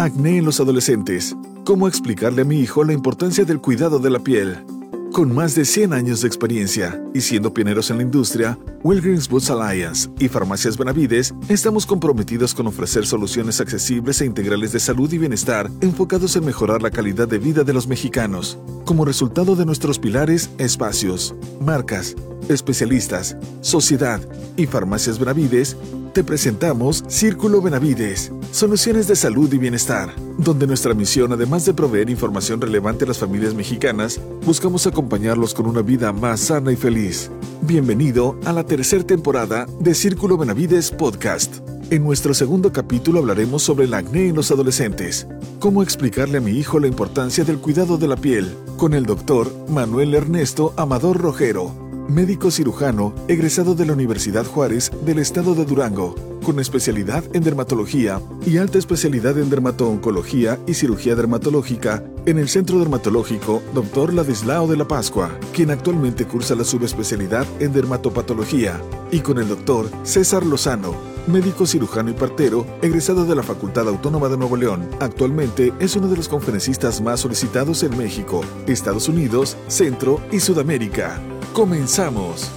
Acné en los adolescentes. ¿Cómo explicarle a mi hijo la importancia del cuidado de la piel? Con más de 100 años de experiencia y siendo pioneros en la industria, Walgreens Boots Alliance y Farmacias Benavides estamos comprometidos con ofrecer soluciones accesibles e integrales de salud y bienestar enfocados en mejorar la calidad de vida de los mexicanos. Como resultado de nuestros pilares, espacios, marcas, especialistas, sociedad y Farmacias Benavides, te presentamos Círculo Benavides, soluciones de salud y bienestar, donde nuestra misión, además de proveer información relevante a las familias mexicanas, buscamos acompañarlos con una vida más sana y feliz. Bienvenido a la tercera temporada de Círculo Benavides Podcast. En nuestro segundo capítulo hablaremos sobre el acné en los adolescentes. Cómo explicarle a mi hijo la importancia del cuidado de la piel, con el doctor Manuel Ernesto Amador Rojero médico cirujano egresado de la Universidad Juárez del estado de Durango, con especialidad en dermatología y alta especialidad en dermato-oncología y cirugía dermatológica en el Centro Dermatológico Dr. Ladislao de la Pascua, quien actualmente cursa la subespecialidad en dermatopatología, y con el doctor César Lozano, médico cirujano y partero, egresado de la Facultad Autónoma de Nuevo León. Actualmente es uno de los conferencistas más solicitados en México, Estados Unidos, Centro y Sudamérica. Comenzamos.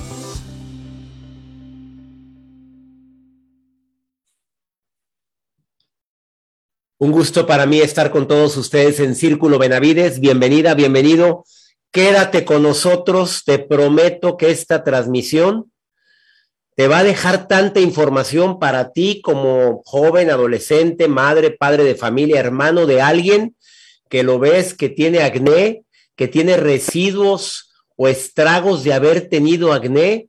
Un gusto para mí estar con todos ustedes en Círculo Benavides. Bienvenida, bienvenido. Quédate con nosotros. Te prometo que esta transmisión te va a dejar tanta información para ti como joven, adolescente, madre, padre de familia, hermano de alguien que lo ves que tiene acné, que tiene residuos o estragos de haber tenido acné,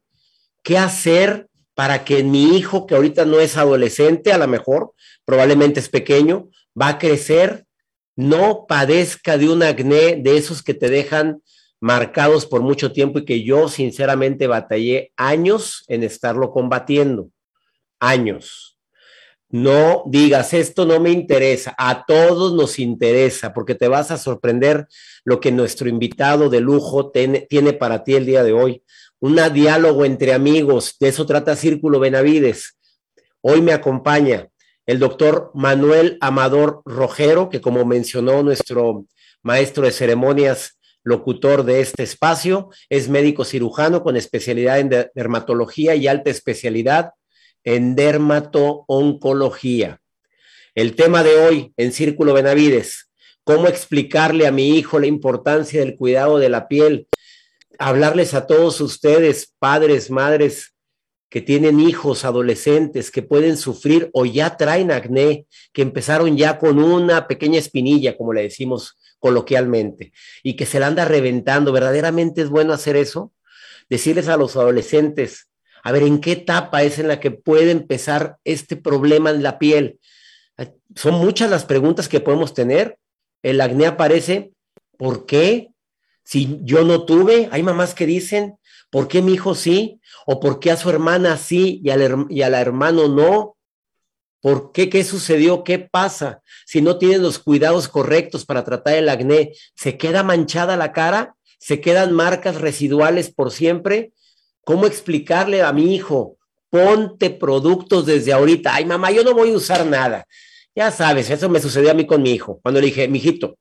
¿qué hacer para que mi hijo, que ahorita no es adolescente, a lo mejor, probablemente es pequeño, va a crecer, no padezca de un acné de esos que te dejan marcados por mucho tiempo y que yo sinceramente batallé años en estarlo combatiendo, años. No digas, esto no me interesa, a todos nos interesa, porque te vas a sorprender lo que nuestro invitado de lujo tiene, para ti el día de hoy. Un diálogo entre amigos, de eso trata Círculo Benavides. Hoy me acompaña el doctor Manuel Amador Rojero, que como mencionó nuestro maestro de ceremonias, locutor de este espacio, es médico cirujano con especialidad en dermatología y alta especialidad en dermato-oncología. El tema de hoy en Círculo Benavides, cómo explicarle a mi hijo la importancia del cuidado de la piel, hablarles a todos ustedes, padres, madres, que tienen hijos, adolescentes, que pueden sufrir o ya traen acné, que empezaron ya con una pequeña espinilla, como le decimos coloquialmente, y que se la anda reventando. ¿Verdaderamente es bueno hacer eso? Decirles a los adolescentes, a ver, ¿en qué etapa es en la que puede empezar este problema en la piel? Son muchas las preguntas que podemos tener. El acné aparece, ¿por qué? Si yo no tuve, hay mamás que dicen, ¿por qué mi hijo sí? ¿O por qué a su hermana sí y al, y la hermano no? ¿Por qué? ¿Qué sucedió? ¿Qué pasa? Si no tienen los cuidados correctos para tratar el acné, ¿se queda manchada la cara? ¿Se quedan marcas residuales por siempre? ¿Cómo explicarle a mi hijo? Ponte productos desde ahorita. Ay, mamá, yo no voy a usar nada. Ya sabes, eso me sucedió a mí con mi hijo. Cuando le dije, mijito,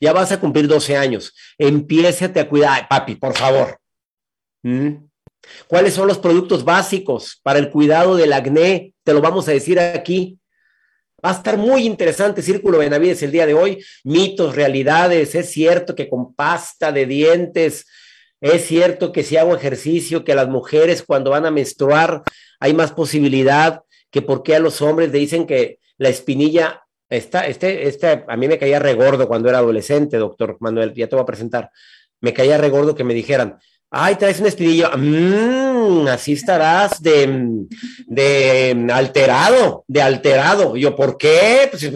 ya vas a cumplir 12 años, empiézate a cuidar. Ay, papi, por favor. ¿Mm? ¿Cuáles son los productos básicos para el cuidado del acné? Te lo vamos a decir aquí. Va a estar muy interesante Círculo Benavides el día de hoy. Mitos, realidades. Es cierto que con pasta de dientes es cierto que si hago ejercicio, que las mujeres cuando van a menstruar hay más posibilidad que porque a los hombres le dicen que la espinilla está, este, este, a mí me caía regordo cuando era adolescente, doctor Manuel, ya te voy a presentar. Me caía regordo que me dijeran, ay, traes una espinilla, mmm, así estarás de, de alterado, de alterado. yo, ¿por qué? Pues,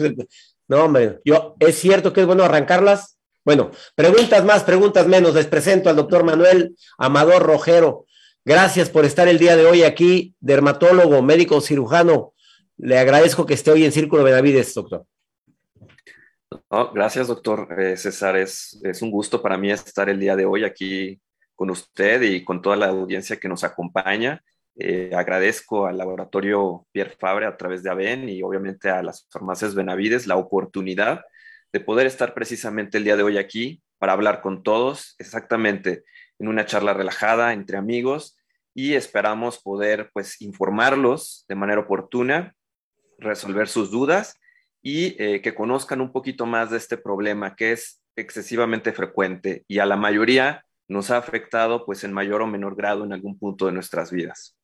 no, hombre, yo, es cierto que es bueno arrancarlas, bueno, preguntas más, preguntas menos. Les presento al doctor Manuel Amador Rojero. Gracias por estar el día de hoy aquí, dermatólogo, médico cirujano. Le agradezco que esté hoy en Círculo Benavides, doctor. gracias, doctor eh, César. Es, es un gusto para mí estar el día de hoy aquí con usted y con toda la audiencia que nos acompaña. Eh, agradezco al laboratorio Pierre Fabre a través de ABEN y obviamente a las farmacias Benavides la oportunidad de poder estar precisamente el día de hoy aquí para hablar con todos, exactamente en una charla relajada entre amigos y esperamos poder pues informarlos de manera oportuna, resolver sus dudas y eh, que conozcan un poquito más de este problema que es excesivamente frecuente y a la mayoría nos ha afectado pues en mayor o menor grado en algún punto de nuestras vidas.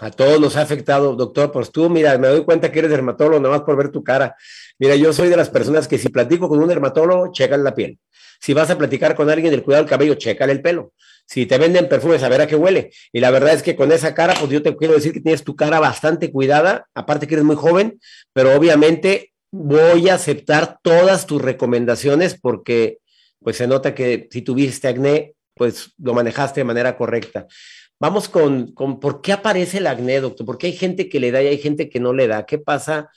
A todos nos ha afectado, doctor. Pues tú, mira, me doy cuenta que eres dermatólogo nomás por ver tu cara. Mira, yo soy de las personas que si platico con un dermatólogo, checan la piel. Si vas a platicar con alguien del cuidado del cabello, chécale el pelo. Si te venden perfumes, a ver a qué huele. Y la verdad es que con esa cara, pues yo te quiero decir que tienes tu cara bastante cuidada, aparte que eres muy joven, pero obviamente voy a aceptar todas tus recomendaciones porque pues se nota que si tuviste acné, pues lo manejaste de manera correcta. Vamos con, con, ¿por qué aparece el acné, doctor? Porque hay gente que le da y hay gente que no le da. ¿Qué pasa?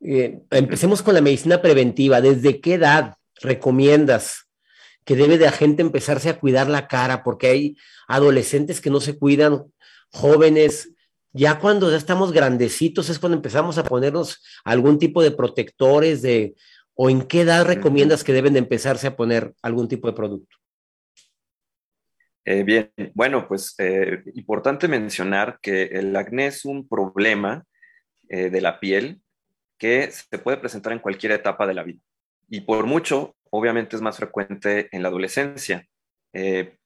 Eh, empecemos con la medicina preventiva. ¿Desde qué edad recomiendas que debe de la gente empezarse a cuidar la cara? Porque hay adolescentes que no se cuidan, jóvenes. Ya cuando ya estamos grandecitos es cuando empezamos a ponernos algún tipo de protectores de, o en qué edad recomiendas que deben de empezarse a poner algún tipo de producto. Eh, bien, bueno, pues eh, importante mencionar que el acné es un problema eh, de la piel que se puede presentar en cualquier etapa de la vida. Y por mucho, obviamente es más frecuente en la adolescencia,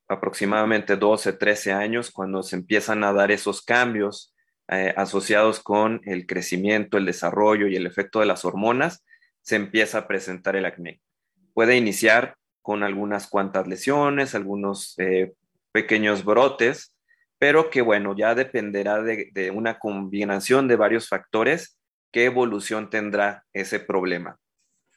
aproximadamente 12, 13 años, cuando se empiezan a dar esos cambios asociados con el crecimiento, el desarrollo y el efecto de las hormonas, se empieza a presentar el acné. Puede iniciar con algunas cuantas lesiones, algunos pequeños brotes, pero que bueno, ya dependerá de, una combinación de varios factores qué evolución tendrá ese problema.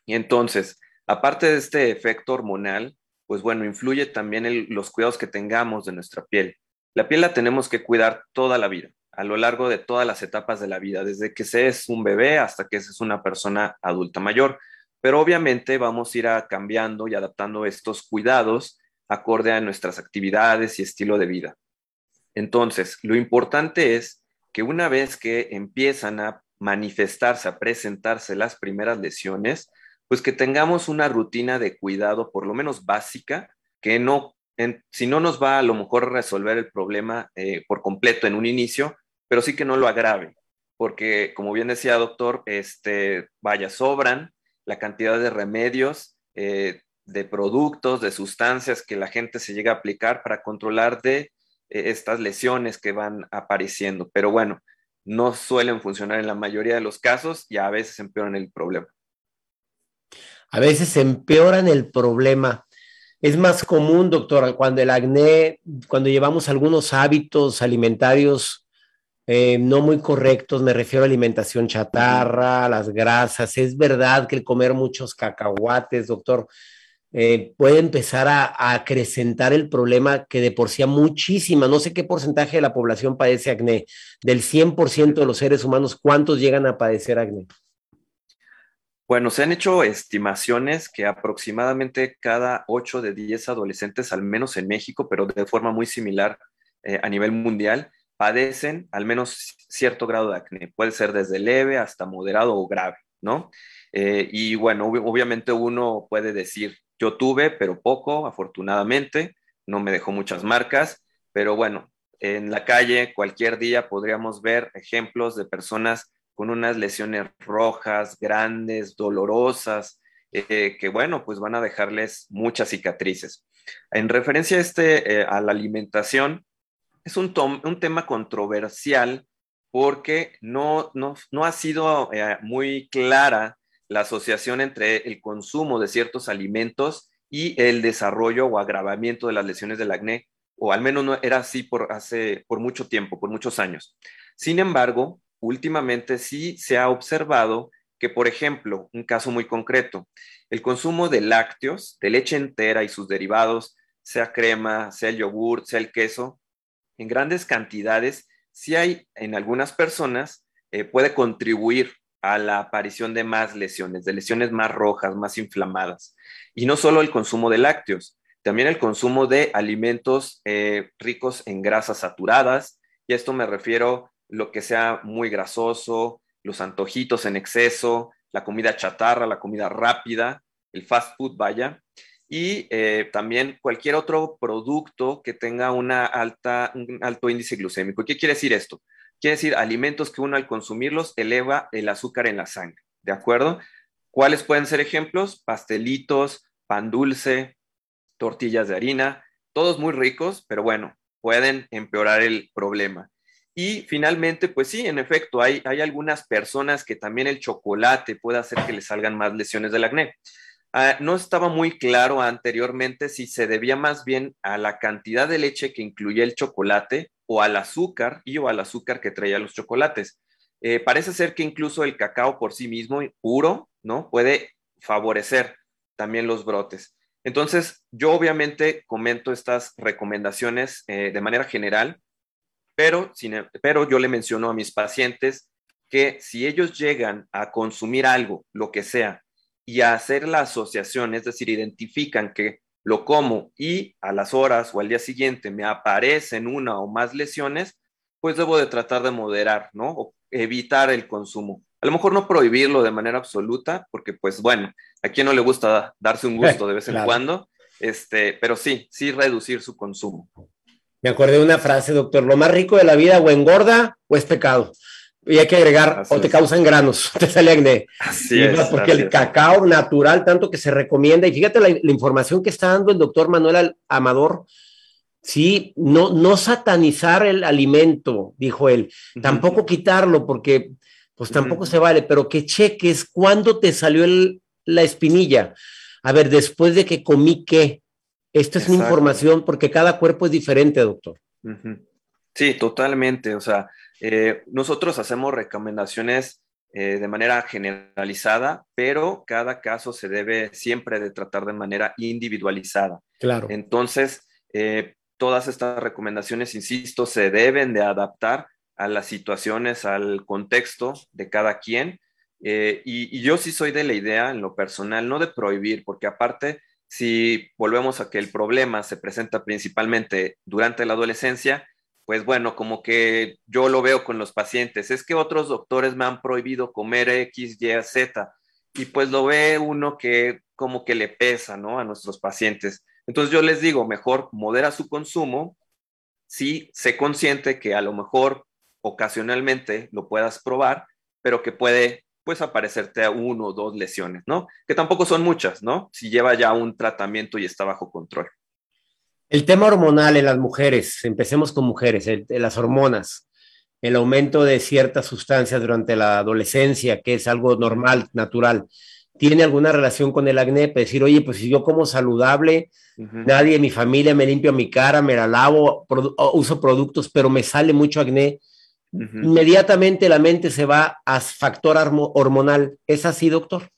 Y entonces, aparte de este efecto hormonal, pues bueno, influye también los cuidados que tengamos de nuestra piel. La piel la tenemos que cuidar toda la vida, a lo largo de todas las etapas de la vida, desde que se es un bebé hasta que se es una persona adulta mayor. Pero obviamente vamos a ir cambiando y adaptando estos cuidados acorde a nuestras actividades y estilo de vida. Entonces, lo importante es que una vez que empiezan a manifestarse, a presentarse las primeras lesiones, pues que tengamos una rutina de cuidado por lo menos básica, que no, si no nos va a lo mejor resolver el problema eh, por completo en un inicio, pero sí que no lo agrave, porque como bien decía doctor, este, vaya, sobran la cantidad de remedios, eh, de productos, de sustancias que la gente se llega a aplicar para controlar de eh, estas lesiones que van apareciendo. Pero bueno, no suelen funcionar en la mayoría de los casos y a veces empeoran el problema. A veces empeoran el problema. Es más común, doctora, cuando el acné, cuando llevamos algunos hábitos alimentarios eh, no muy correctos, me refiero a alimentación chatarra, las grasas. Es verdad que el comer muchos cacahuates, doctor, eh, puede empezar a, acrecentar el problema que de por sí muchísima, no sé qué porcentaje de la población padece acné, del 100% de los seres humanos, ¿cuántos llegan a padecer acné? Bueno, se han hecho estimaciones que aproximadamente cada 8 de 10 adolescentes, al menos en México, pero de forma muy similar eh, a nivel mundial, padecen al menos cierto grado de acné. Puede ser desde leve hasta moderado o grave, ¿no? Eh, y bueno, obviamente uno puede decir, yo tuve, pero poco, afortunadamente, no me dejó muchas marcas, pero bueno, en la calle cualquier día podríamos ver ejemplos de personas con unas lesiones rojas, grandes, dolorosas, eh, que bueno, pues van a dejarles muchas cicatrices. En referencia a, este, eh, a la alimentación, es un, tema controversial porque no, no, no ha sido eh, muy clara la asociación entre el consumo de ciertos alimentos y el desarrollo o agravamiento de las lesiones del acné, o al menos no era así por, hace, por mucho tiempo, por muchos años. Sin embargo, últimamente sí se ha observado que, por ejemplo, un caso muy concreto, el consumo de lácteos, de leche entera y sus derivados, sea crema, sea el yogur, sea el queso, en grandes cantidades, sí hay en algunas personas, eh, puede contribuir a la aparición de más lesiones, de lesiones más rojas, más inflamadas. Y no solo el consumo de lácteos, también el consumo de alimentos eh, ricos en grasas saturadas, y a esto me refiero lo que sea muy grasoso, los antojitos en exceso, la comida chatarra, la comida rápida, el fast food, vaya, y eh, también cualquier otro producto que tenga una alta, un alto índice glucémico. ¿Qué quiere decir esto? Quiere decir alimentos que uno al consumirlos eleva el azúcar en la sangre, ¿de acuerdo? ¿Cuáles pueden ser ejemplos? Pastelitos, pan dulce, tortillas de harina, todos muy ricos, pero bueno, pueden empeorar el problema. Y finalmente, pues sí, en efecto, hay, hay algunas personas que también el chocolate puede hacer que les salgan más lesiones del acné. Ah, no estaba muy claro anteriormente si se debía más bien a la cantidad de leche que incluía el chocolate o al azúcar y o al azúcar que traía los chocolates. Eh, parece ser que incluso el cacao por sí mismo, puro, ¿no? Puede favorecer también los brotes. Entonces, yo obviamente comento estas recomendaciones eh, de manera general, pero, pero yo le menciono a mis pacientes que si ellos llegan a consumir algo, lo que sea, y a hacer la asociación, es decir, identifican que lo como y a las horas o al día siguiente me aparecen una o más lesiones, pues debo de tratar de moderar, ¿no? O evitar el consumo. A lo mejor no prohibirlo de manera absoluta, porque pues bueno, a quien no le gusta darse un gusto de vez en cuando, este, pero sí, sí reducir su consumo. Me acordé de una frase, doctor, lo más rico de la vida o engorda o es pecado. Y hay que agregar, o te causan granos, te sale acné. Así es. Porque el cacao natural, tanto que se recomienda, y fíjate la, información que está dando el doctor Manuel Amador, sí, no, no satanizar el alimento, dijo él, tampoco quitarlo, porque pues tampoco se vale, pero que cheques cuándo te salió la espinilla. A ver, después de que comí qué. Esta es una información porque cada cuerpo es diferente, doctor. Sí, totalmente. O sea, eh, nosotros hacemos recomendaciones eh, de manera generalizada, pero cada caso se debe siempre de tratar de manera individualizada. Claro. Entonces, eh, todas estas recomendaciones, insisto, se deben de adaptar a las situaciones, al contexto de cada quien. y, yo sí soy de la idea, en lo personal, no de prohibir, porque aparte, si volvemos a que el problema se presenta principalmente durante la adolescencia, pues bueno, como que yo lo veo con los pacientes, es que otros doctores me han prohibido comer X, Y, Z, y pues lo ve uno que como que le pesa, ¿no? A nuestros pacientes. Entonces yo les digo, mejor modera su consumo, sí, sé consciente que a lo mejor ocasionalmente lo puedas probar, pero que puede pues aparecerte a uno o dos lesiones, ¿no? Que tampoco son muchas, ¿no? Si lleva ya un tratamiento y está bajo control. El tema hormonal en las mujeres, empecemos con mujeres, las hormonas, el aumento de ciertas sustancias durante la adolescencia, que es algo normal, natural, ¿tiene alguna relación con el acné? Para decir, oye, pues si yo como saludable, nadie en mi familia me limpia mi cara, me la lavo, uso productos, pero me sale mucho acné, inmediatamente la mente se va a factor hormonal. ¿Es así, doctor?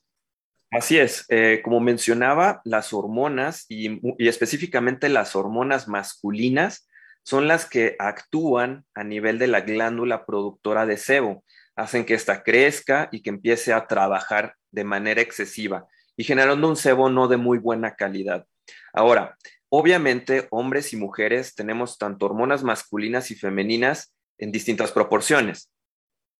Así es, eh, como mencionaba, las hormonas y, específicamente las hormonas masculinas son las que actúan a nivel de la glándula productora de sebo, hacen que ésta crezca y que empiece a trabajar de manera excesiva y generando un sebo no de muy buena calidad. Ahora, obviamente, hombres y mujeres tenemos tanto hormonas masculinas y femeninas en distintas proporciones,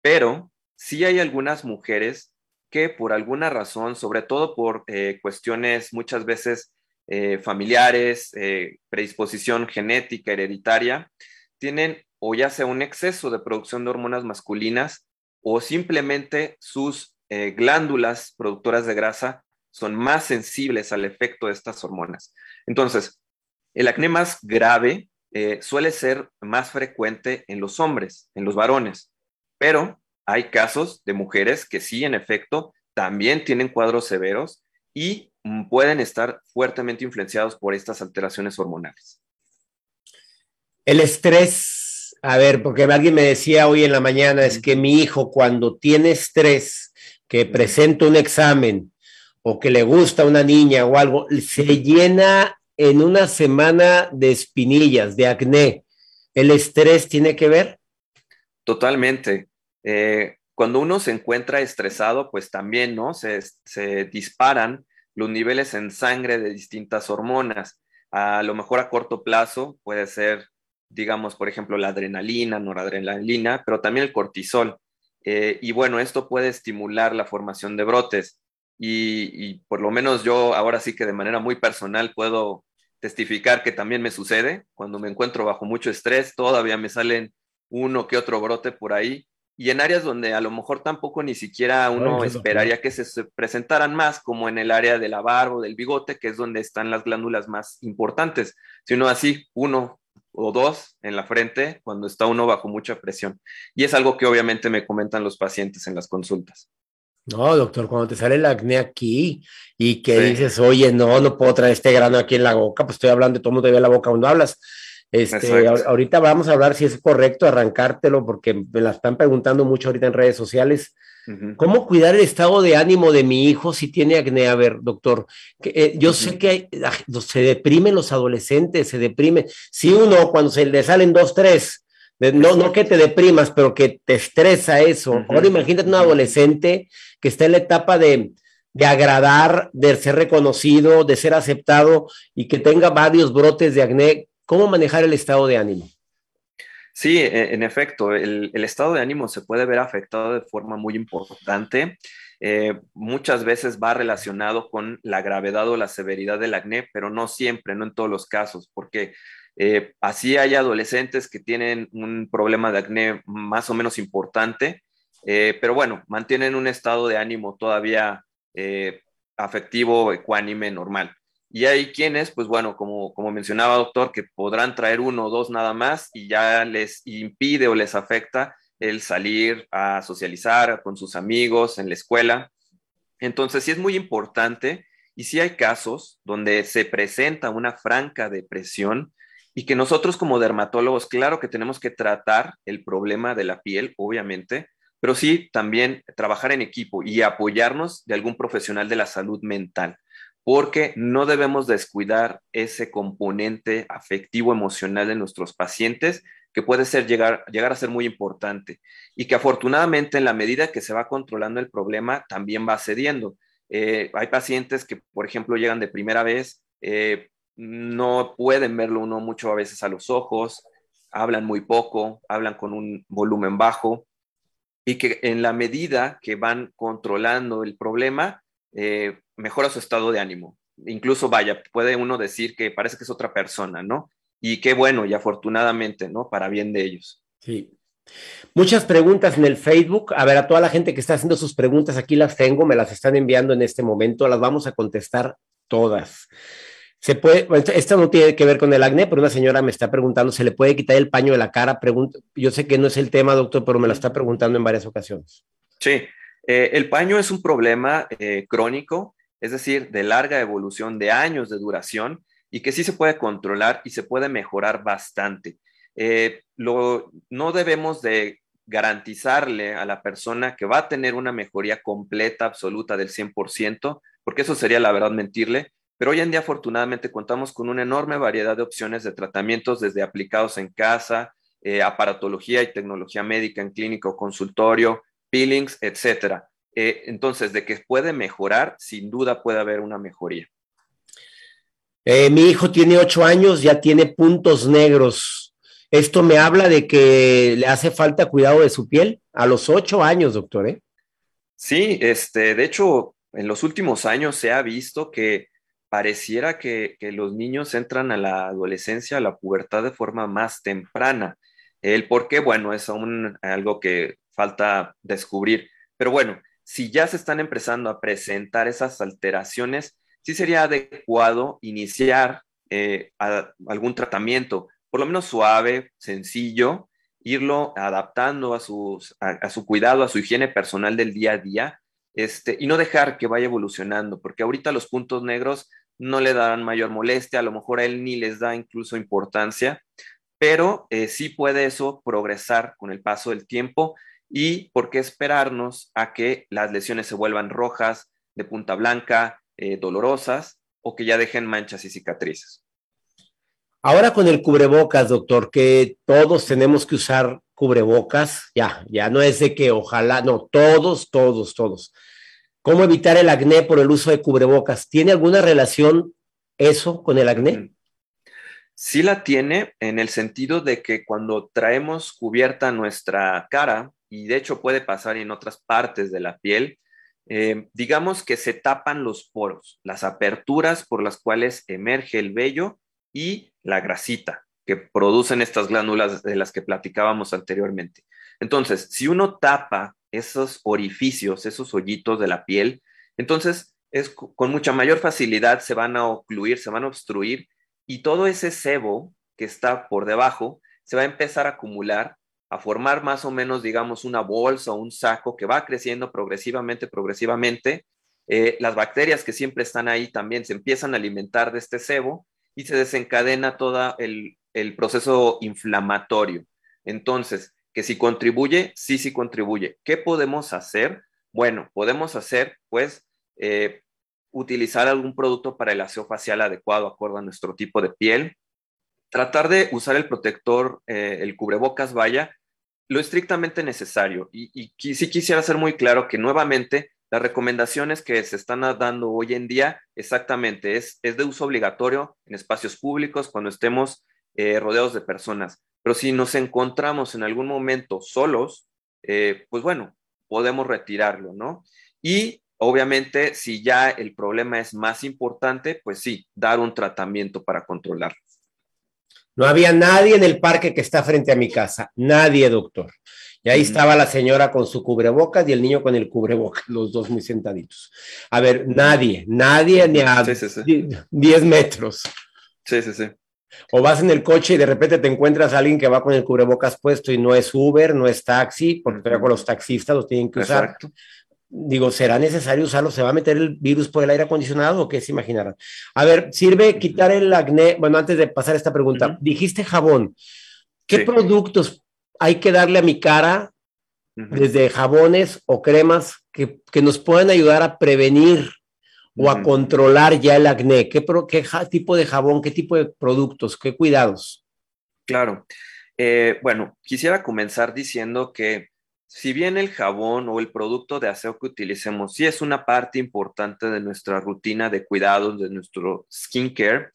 pero sí hay algunas mujeres que por alguna razón, sobre todo por eh, cuestiones muchas veces eh, familiares, eh, predisposición genética, hereditaria, tienen o ya sea un exceso de producción de hormonas masculinas o simplemente sus glándulas productoras de grasa son más sensibles al efecto de estas hormonas. Entonces, el acné más grave suele ser más frecuente en los hombres, en los varones, pero hay casos de mujeres que sí, en efecto, también tienen cuadros severos y mm, pueden estar fuertemente influenciados por estas alteraciones hormonales. El estrés, a ver, porque alguien me decía hoy en la mañana, es que mi hijo cuando tiene estrés, que presenta un examen o que le gusta a una niña o algo, se llena en una semana de espinillas, de acné. ¿El estrés tiene que ver? Totalmente. Eh, cuando uno se encuentra estresado, pues también, ¿no? Se, disparan los niveles en sangre de distintas hormonas. A lo mejor a corto plazo puede ser digamos, por ejemplo, la adrenalina, noradrenalina, pero también el cortisol. Eh, y bueno, esto puede estimular la formación de brotes. Y, por lo menos yo ahora sí que de manera muy personal puedo testificar que también me sucede. Cuando me encuentro bajo mucho estrés, todavía me salen uno que otro brote por ahí. Y en áreas donde a lo mejor tampoco ni siquiera uno esperaría que se presentaran más, como en el área de la barba o del bigote, que es donde están las glándulas más importantes, sino así uno o dos en la frente cuando está uno bajo mucha presión. Y es algo que obviamente me comentan los pacientes en las consultas. No, doctor, cuando te sale el acné aquí y que dices, oye, no, no puedo traer este grano aquí en la boca, pues estoy hablando de todo el mundo ve la boca cuando hablas. Este, ahorita vamos a hablar si es correcto arrancártelo, porque me la están preguntando mucho ahorita en redes sociales. ¿Cómo cuidar el estado de ánimo de mi hijo si tiene acné? A ver, doctor, que, eh, yo sé que se deprimen los adolescentes, se deprime. Si uno, cuando se le salen dos, tres, no, no que te deprimas, pero que te estresa eso. Ahora imagínate un adolescente que está en la etapa de, de agradar, de ser reconocido, de ser aceptado y que tenga varios brotes de acné. ¿Cómo manejar el estado de ánimo? Sí, e, en efecto, el, estado de ánimo se puede ver afectado de forma muy importante. Eh, muchas veces va relacionado con la gravedad o la severidad del acné, pero no siempre, no en todos los casos, porque eh, así hay adolescentes que tienen un problema de acné más o menos importante, eh, pero bueno, mantienen un estado de ánimo todavía afectivo, ecuánime, normal. Y hay quienes, pues bueno, como, como mencionaba doctor, que podrán traer uno o dos nada más y ya les impide o les afecta el salir a socializar con sus amigos en la escuela. Entonces, sí es muy importante y sí hay casos donde se presenta una franca depresión y que nosotros como dermatólogos, claro que tenemos que tratar el problema de la piel, obviamente, pero sí también trabajar en equipo y apoyarnos de algún profesional de la salud mental porque no debemos descuidar ese componente afectivo emocional de nuestros pacientes que puede ser llegar, llegar a ser muy importante y que afortunadamente en la medida que se va controlando el problema también va cediendo. Eh, hay pacientes que, por ejemplo, llegan de primera vez, eh, no pueden verlo uno mucho a veces a los ojos, hablan muy poco, hablan con un volumen bajo y que en la medida que van controlando el problema, eh, mejora su estado de ánimo. Incluso, vaya, puede uno decir que parece que es otra persona, ¿no? Y qué bueno, y afortunadamente, ¿no? Para bien de ellos. Sí. Muchas preguntas en el Facebook. A ver, a toda la gente que está haciendo sus preguntas, aquí las tengo, me las están enviando en este momento, las vamos a contestar todas. Se puede, esto no tiene que ver con el acné, pero una señora me está preguntando, ¿se le puede quitar el paño de la cara? Yo sé que no es el tema, doctor, pero me lo está preguntando en varias ocasiones. Sí, eh, el paño es un problema eh, crónico, es decir, de larga evolución, de años de duración, y que sí se puede controlar y se puede mejorar bastante. Eh, no debemos de garantizarle a la persona que va a tener una mejoría completa, absoluta del 100%, porque eso sería la verdad mentirle, pero hoy en día afortunadamente contamos con una enorme variedad de opciones de tratamientos desde aplicados en casa, aparatología y tecnología médica en clínico consultorio, peelings, etcétera. Eh, entonces, de que puede mejorar, sin duda puede haber una mejoría. Eh, mi hijo tiene ocho años, ya tiene puntos negros. Esto me habla de que le hace falta cuidado de su piel a los ocho años, doctor. ¿eh? Sí, este, de hecho, en los últimos años se ha visto que pareciera que, que, los niños entran a la adolescencia, a la pubertad de forma más temprana. El por qué, bueno, es aún algo que falta descubrir. Pero bueno, si ya se están empezando a presentar esas alteraciones, sí sería adecuado iniciar eh, algún tratamiento, por lo menos suave, sencillo, irlo adaptando a, su cuidado, a su higiene personal del día a día, este, y no dejar que vaya evolucionando, porque ahorita los puntos negros no le darán mayor molestia, a lo mejor a él ni les da incluso importancia, pero eh, sí puede eso progresar con el paso del tiempo y por qué esperarnos a que las lesiones se vuelvan rojas, de punta blanca, eh, dolorosas o que ya dejen manchas y cicatrices. Ahora con el cubrebocas, doctor, que todos tenemos que usar cubrebocas, ya, ya no es de que ojalá, no, todos, todos, todos. ¿Cómo evitar el acné por el uso de cubrebocas? ¿Tiene alguna relación eso con el acné? Sí la tiene en el sentido de que cuando traemos cubierta nuestra cara, y de hecho puede pasar en otras partes de la piel, eh, digamos que se tapan los poros, las aperturas por las cuales emerge el vello y la grasita que producen estas glándulas de las que platicábamos anteriormente. Entonces, si uno tapa esos orificios, esos hoyitos de la piel, entonces es con mucha mayor facilidad se van a ocluir, se van a obstruir y todo ese sebo que está por debajo se va a empezar a acumular, a formar más o menos, digamos, una bolsa o un saco que va creciendo progresivamente, progresivamente. Eh, las bacterias que siempre están ahí también se empiezan a alimentar de este sebo y se desencadena todo el, el proceso inflamatorio. Entonces, que si contribuye, sí, sí contribuye. ¿Qué podemos hacer? Bueno, podemos hacer, pues, eh, utilizar algún producto para el aseo facial adecuado, acuerdo a nuestro tipo de piel. Tratar de usar el protector, eh, el cubrebocas, vaya, lo estrictamente necesario. Y, y sí quisiera ser muy claro que nuevamente las recomendaciones que se están dando hoy en día, exactamente, es, es de uso obligatorio en espacios públicos cuando estemos eh, rodeados de personas. Pero si nos encontramos en algún momento solos, eh, pues bueno, podemos retirarlo, ¿no? Y obviamente, si ya el problema es más importante, pues sí, dar un tratamiento para controlarlo. No había nadie en el parque que está frente a mi casa, nadie, doctor. Y ahí estaba la señora con su cubrebocas y el niño con el cubrebocas, los dos muy sentaditos. A ver, nadie, nadie ni a 10 metros. Sí, sí, sí. O vas en el coche y de repente te encuentras a alguien que va con el cubrebocas puesto y no es Uber, no es taxi, porque todavía con los taxistas los tienen que usar. Digo, ¿será necesario usarlo? ¿Se va a meter el virus por el aire acondicionado o qué se imaginarán? A ver, sirve quitar el acné. Bueno, antes de pasar esta pregunta, dijiste jabón. ¿Qué productos hay que darle a mi cara, desde jabones o cremas, que, que nos puedan ayudar a prevenir o a controlar ya el acné? ¿Qué, qué tipo de jabón, qué tipo de productos, qué cuidados? Claro. Eh, bueno, quisiera comenzar diciendo que si bien el jabón o el producto de aseo que utilicemos sí es una parte importante de nuestra rutina de cuidados, de nuestro skincare,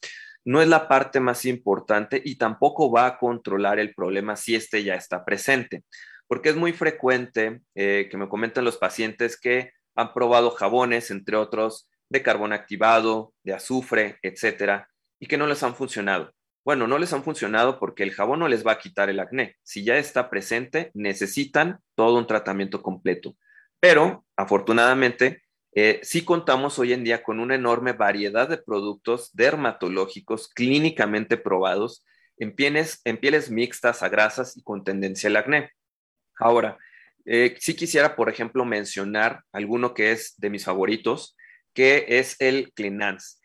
no es la parte más importante y tampoco va a controlar el problema si este ya está presente, porque es muy frecuente eh, que me comenten los pacientes que han probado jabones, entre otros, de carbón activado, de azufre, etcétera, y que no les han funcionado. Bueno, no les han funcionado porque el jabón no les va a quitar el acné. Si ya está presente, necesitan todo un tratamiento completo. Pero, afortunadamente, eh, sí contamos hoy en día con una enorme variedad de productos dermatológicos clínicamente probados en pieles, en pieles mixtas a grasas y con tendencia al acné. Ahora, eh, sí quisiera, por ejemplo, mencionar alguno que es de mis favoritos, que es el Cleanance.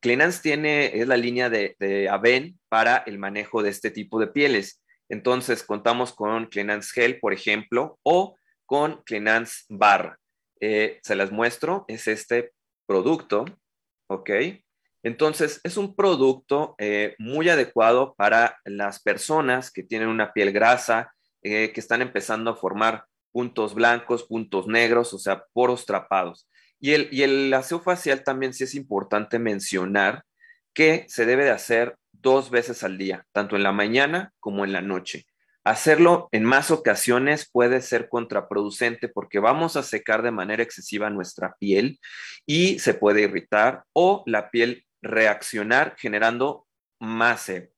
Cleanance tiene, es la línea de, de Aven para el manejo de este tipo de pieles. Entonces, contamos con Cleanance Gel, por ejemplo, o con Cleanance Bar. Eh, se las muestro, es este producto, ¿ok? Entonces, es un producto eh, muy adecuado para las personas que tienen una piel grasa, eh, que están empezando a formar puntos blancos, puntos negros, o sea, poros trapados. Y el, y aseo facial también sí es importante mencionar que se debe de hacer dos veces al día, tanto en la mañana como en la noche. Hacerlo en más ocasiones puede ser contraproducente porque vamos a secar de manera excesiva nuestra piel y se puede irritar o la piel reaccionar generando más sebo.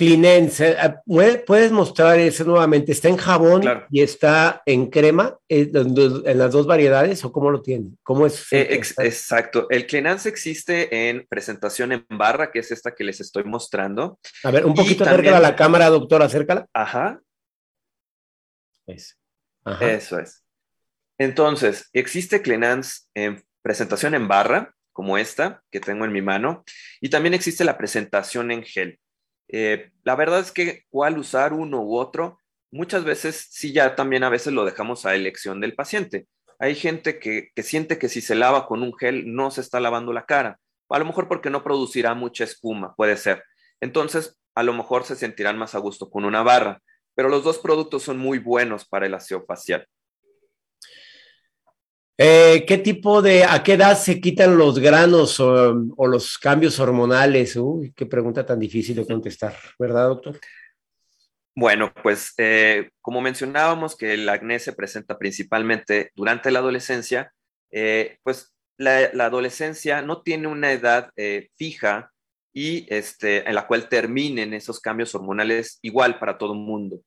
Clinense, eh, ¿puedes mostrar eso nuevamente? ¿Está en jabón y está en crema eh, en las dos variedades o cómo lo tiene? ¿Cómo es? Eh, exacto. El Clinance existe en presentación en barra, que es esta que les estoy mostrando. A ver, un poquito cerca a la cámara, doctor, acércala. Ajá. Eso es. Entonces, existe Clinance en presentación en barra, como esta que tengo en mi mano, y también existe la presentación en gel. Eh, la verdad es que cuál usar uno u otro, muchas veces sí ya también a veces lo dejamos a elección del paciente. Hay gente que, que siente que si se lava con un gel no se está lavando la cara, a lo mejor porque no producirá mucha espuma, puede ser. Entonces, a lo mejor se sentirán más a gusto con una barra, pero los dos productos son muy buenos para el aseo facial. Eh, ¿Qué tipo de, a qué edad se quitan los granos o, los cambios hormonales? Uy, qué pregunta tan difícil de contestar, ¿verdad, doctor? Bueno, pues eh, como mencionábamos que el acné se presenta principalmente durante la adolescencia, eh, pues la, adolescencia no tiene una edad fija y este, en la cual terminen esos cambios hormonales igual para todo el mundo.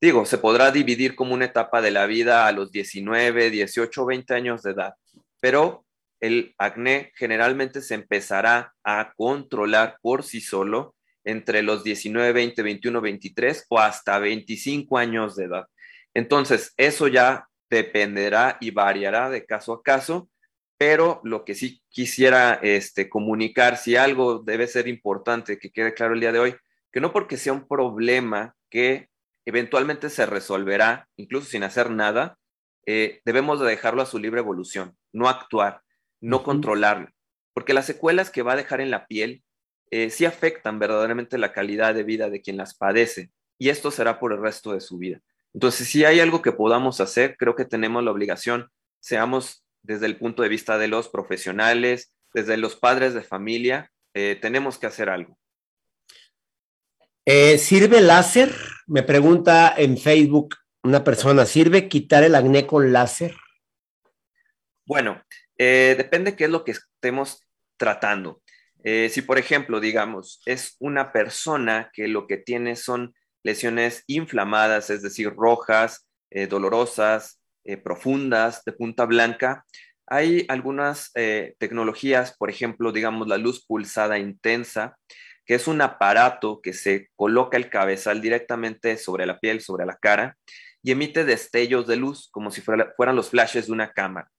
Digo, se podrá dividir como una etapa de la vida a los 19, 18, 20 años de edad, pero el acné generalmente se empezará a controlar por sí solo entre los 19, 20, 21, 23 o hasta 25 años de edad. Entonces, eso ya dependerá y variará de caso a caso, pero lo que sí quisiera este, comunicar, si algo debe ser importante que quede claro el día de hoy, que no porque sea un problema que eventualmente se resolverá, incluso sin hacer nada, eh, debemos de dejarlo a su libre evolución, no actuar, no controlarlo, porque las secuelas que va a dejar en la piel eh, sí afectan verdaderamente la calidad de vida de quien las padece, y esto será por el resto de su vida. Entonces, si hay algo que podamos hacer, creo que tenemos la obligación, seamos desde el punto de vista de los profesionales, desde los padres de familia, eh, tenemos que hacer algo. Eh, ¿Sirve láser? Me pregunta en Facebook una persona, ¿sirve quitar el acné con láser? Bueno, eh, depende qué es lo que estemos tratando. Eh, si, por ejemplo, digamos, es una persona que lo que tiene son lesiones inflamadas, es decir, rojas, dolorosas, profundas, de punta blanca, hay algunas tecnologías, por ejemplo, digamos, la luz pulsada intensa, que es un aparato que se coloca el cabezal directamente sobre la piel, sobre la cara, y emite destellos de luz como si fueran los flashes de una cámara.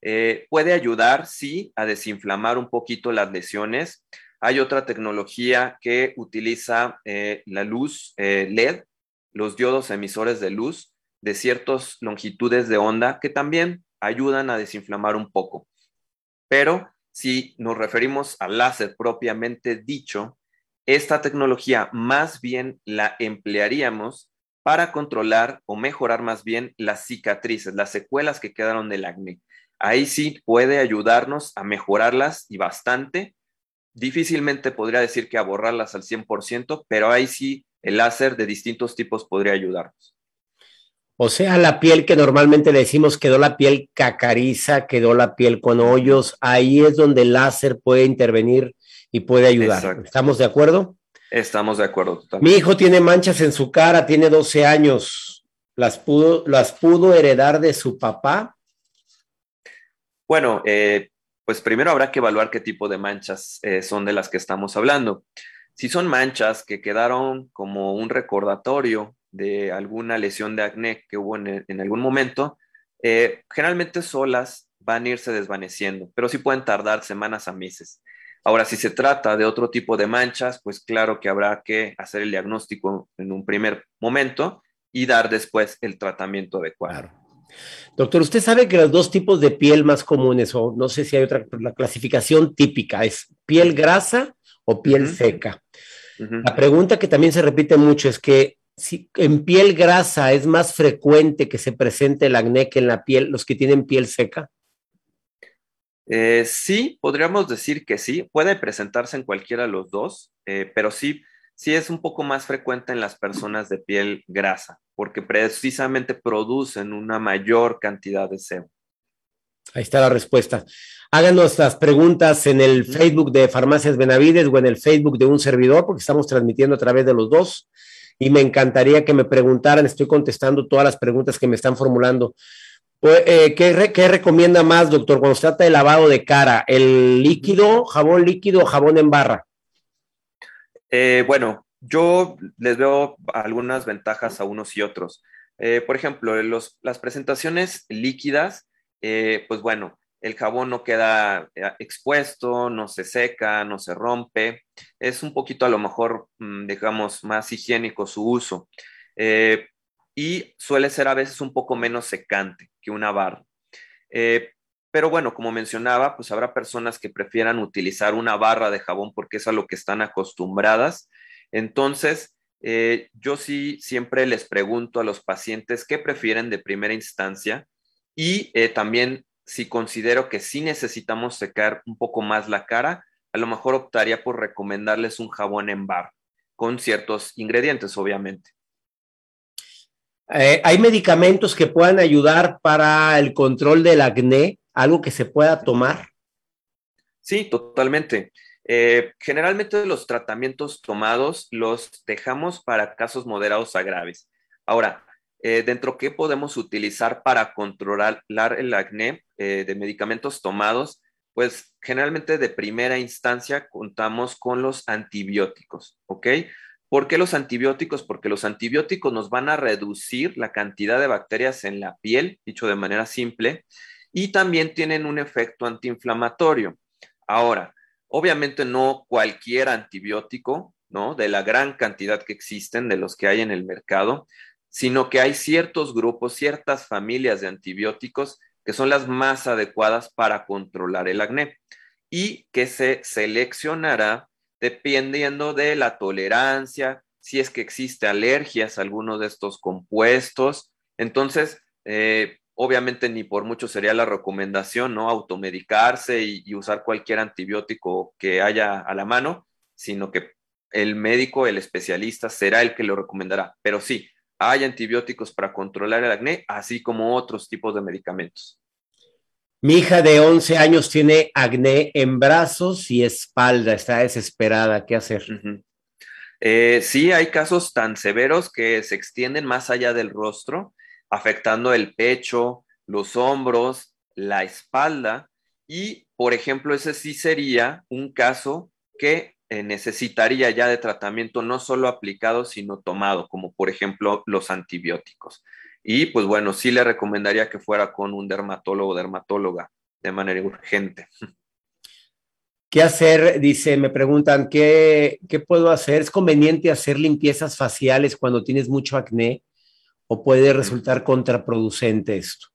Eh, puede ayudar, sí, a desinflamar un poquito las lesiones. Hay otra tecnología que utiliza eh, la luz eh, LED, los diodos emisores de luz de ciertas longitudes de onda que también ayudan a desinflamar un poco. Pero si nos referimos al láser propiamente dicho, esta tecnología más bien la emplearíamos para controlar o mejorar más bien las cicatrices, las secuelas que quedaron del acné. Ahí sí puede ayudarnos a mejorarlas y bastante. Difícilmente podría decir que a borrarlas al 100%, pero ahí sí el láser de distintos tipos podría ayudarnos. O sea, la piel que normalmente decimos quedó la piel cacariza, quedó la piel con hoyos, ahí es donde el láser puede intervenir y puede ayudar. ¿Estamos de acuerdo? Estamos de acuerdo. Mi hijo tiene manchas en su cara, tiene 12 años. ¿Las pudo, las pudo heredar de su papá? Bueno, eh, pues primero habrá que evaluar qué tipo de manchas eh, son de las que estamos hablando. Si son manchas que quedaron como un recordatorio de alguna lesión de acné que hubo en, algún momento, eh, generalmente solas van a irse desvaneciendo, pero sí pueden tardar semanas a meses. Ahora, si se trata de otro tipo de manchas, pues claro que habrá que hacer el diagnóstico en un primer momento y dar después el tratamiento adecuado. Doctor, usted sabe que los dos tipos de piel más comunes, o no sé si hay otra, la clasificación típica es piel grasa o piel seca. La pregunta que también se repite mucho es que si en piel grasa es más frecuente que se presente el acné que en la piel, los que tienen piel seca. Eh, sí, podríamos decir que sí, puede presentarse en cualquiera de los dos, eh, pero sí, sí es un poco más frecuente en las personas de piel grasa, porque precisamente producen una mayor cantidad de sebo. Ahí está la respuesta. Háganos las preguntas en el Facebook de Farmacias Benavides o en el Facebook de un servidor, porque estamos transmitiendo a través de los dos. Y me encantaría que me preguntaran, estoy contestando todas las preguntas que me están formulando. Pues, eh, ¿qué, recomienda más, doctor, cuando se trata de lavado de cara? ¿El líquido, jabón líquido o jabón en barra? Eh, bueno, yo les veo algunas ventajas a unos y otros. Eh, por ejemplo, las presentaciones líquidas, pues bueno, el jabón no queda expuesto, no se seca, no se rompe. Es un poquito a lo mejor, mm, digamos, más higiénico su uso y suele ser a veces un poco menos secante que una barra. Eh, pero bueno, como mencionaba, pues habrá personas que prefieran utilizar una barra de jabón porque es a lo que están acostumbradas. Entonces, eh, yo sí siempre les pregunto a los pacientes qué prefieren de primera instancia y eh, también si considero que sí necesitamos secar un poco más la cara, a lo mejor optaría por recomendarles un jabón en bar con ciertos ingredientes, obviamente. Eh, ¿Hay medicamentos que puedan ayudar para el control del acné? ¿Algo que se pueda tomar? Sí, totalmente. Eh, generalmente los tratamientos tomados los dejamos para casos moderados a graves. Ahora, eh, dentro qué podemos utilizar para controlar el acné de medicamentos tomados, pues generalmente de primera instancia contamos con los antibióticos, ¿ok? ¿Por qué los antibióticos? Porque los antibióticos nos van a reducir la cantidad de bacterias en la piel, dicho de manera simple, y también tienen un efecto antiinflamatorio. Ahora, obviamente no cualquier antibiótico, ¿no? De la gran cantidad que existen, de los que hay en el mercado, sino que hay ciertos grupos, ciertas familias de antibióticos que son las más adecuadas para controlar el acné y que se seleccionará dependiendo de la tolerancia, si es que existe alergias a alguno de estos compuestos. Entonces, eh, obviamente ni por mucho sería la recomendación, ¿no? Automedicarse y, usar cualquier antibiótico que haya a la mano, sino que el médico, el especialista, será el que lo recomendará. Pero sí, hay antibióticos para controlar el acné, así como otros tipos de medicamentos. Mi hija de 11 años tiene acné en brazos y espalda, está desesperada. ¿Qué hacer? Eh, sí, hay casos tan severos que se extienden más allá del rostro, afectando el pecho, los hombros, la espalda. Y, por ejemplo, ese sí sería un caso que eh, necesitaría ya de tratamiento no solo aplicado, sino tomado, como por ejemplo los antibióticos. Y pues bueno, sí le recomendaría que fuera con un dermatólogo o dermatóloga de manera urgente. ¿Qué hacer? Dice, me preguntan, ¿qué, ¿qué puedo hacer? ¿Es conveniente hacer limpiezas faciales cuando tienes mucho acné o puede resultar contraproducente esto?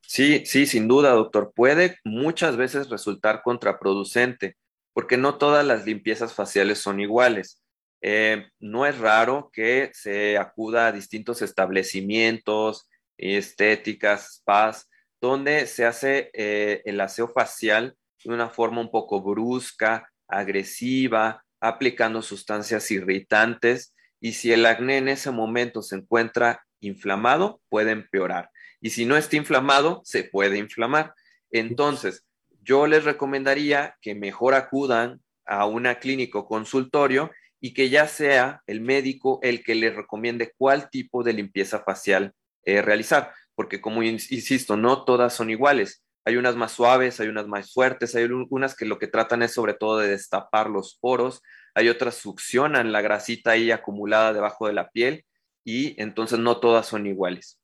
Sí, sí, sin duda, doctor. Puede muchas veces resultar contraproducente porque no todas las limpiezas faciales son iguales. Eh, no es raro que se acuda a distintos establecimientos, estéticas, spas, donde se hace eh, el aseo facial de una forma un poco brusca, agresiva, aplicando sustancias irritantes y si el acné en ese momento se encuentra inflamado, puede empeorar. Y si no está inflamado, se puede inflamar. Entonces, yo les recomendaría que mejor acudan a una clínica o consultorio y que ya sea el médico el que le recomiende cuál tipo de limpieza facial eh, realizar, porque como insisto, no todas son iguales. Hay unas más suaves, hay unas más fuertes, hay unas que lo que tratan es sobre todo de destapar los poros, hay otras succionan la grasita ahí acumulada debajo de la piel y entonces no todas son iguales.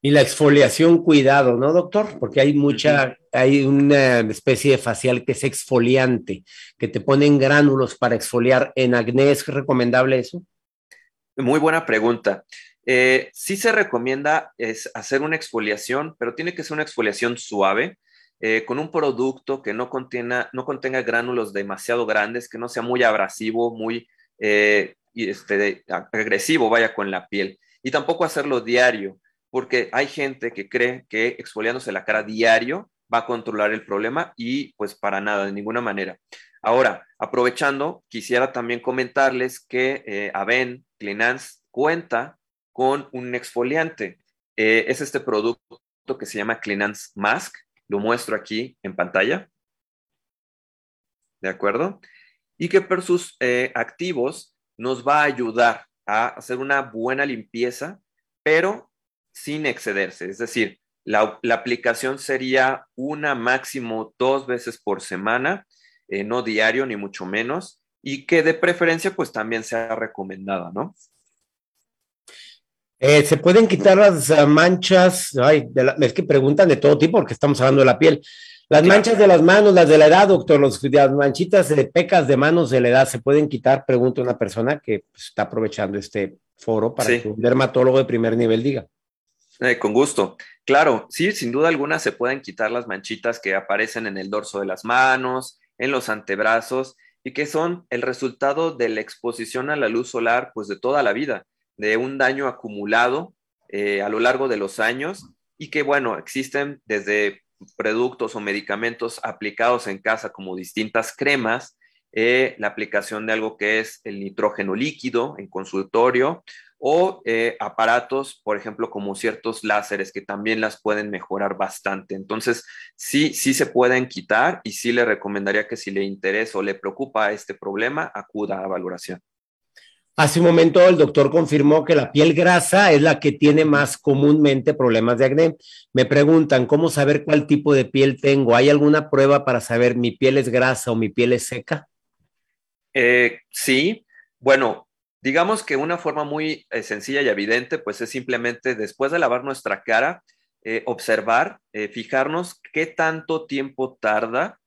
Y la exfoliación, cuidado, ¿no, doctor? Porque hay mucha, hay una especie de facial que es exfoliante, que te ponen gránulos para exfoliar. ¿En acné es recomendable eso? Muy buena pregunta. Eh, sí se recomienda es hacer una exfoliación, pero tiene que ser una exfoliación suave, eh, con un producto que no, contenga, no contenga gránulos demasiado grandes, que no sea muy abrasivo, muy eh, este, agresivo, vaya con la piel. Y tampoco hacerlo diario porque hay gente que cree que exfoliándose la cara diario va a controlar el problema y pues para nada, de ninguna manera. Ahora, aprovechando, quisiera también comentarles que eh, Aven Cleanance cuenta con un exfoliante. Eh, es este producto que se llama Cleanance Mask. Lo muestro aquí en pantalla. ¿De acuerdo? Y que por sus eh, activos nos va a ayudar a hacer una buena limpieza, pero sin excederse. Es decir, la, aplicación sería una máximo dos veces por semana, eh, no diario ni mucho menos, y que de preferencia pues también sea recomendada, ¿no? Eh, se pueden quitar las ah, manchas, ay, es que preguntan de todo tipo porque estamos hablando de la piel. Las manchas de las manos, las de la edad, doctor, los, las manchitas de pecas de manos de la edad, ¿se pueden quitar? Pregunta una persona que pues, está aprovechando este foro para que un dermatólogo de primer nivel diga. Eh, con gusto. Claro, sí, sin duda alguna se pueden quitar las manchitas que aparecen en el dorso de las manos, en los antebrazos y que son el resultado de la exposición a la luz solar, pues de toda la vida, de un daño acumulado eh, a lo largo de los años y que, bueno, existen desde productos o medicamentos aplicados en casa como distintas cremas, eh, la aplicación de algo que es el nitrógeno líquido en consultorio o eh, aparatos, por ejemplo, como ciertos láseres que también las pueden mejorar bastante. Entonces, sí, sí se pueden quitar y sí le recomendaría que si le interesa o le preocupa este problema, acuda a valoración. Hace un momento el doctor confirmó que la piel grasa es la que tiene más comúnmente problemas de acné. Me preguntan, ¿cómo saber cuál tipo de piel tengo? ¿Hay alguna prueba para saber mi piel es grasa o mi piel es seca? Eh, sí, bueno, digamos que una forma muy eh, sencilla y evidente, pues es simplemente después de lavar nuestra cara, eh, observar, fijarnos qué tanto tiempo tarda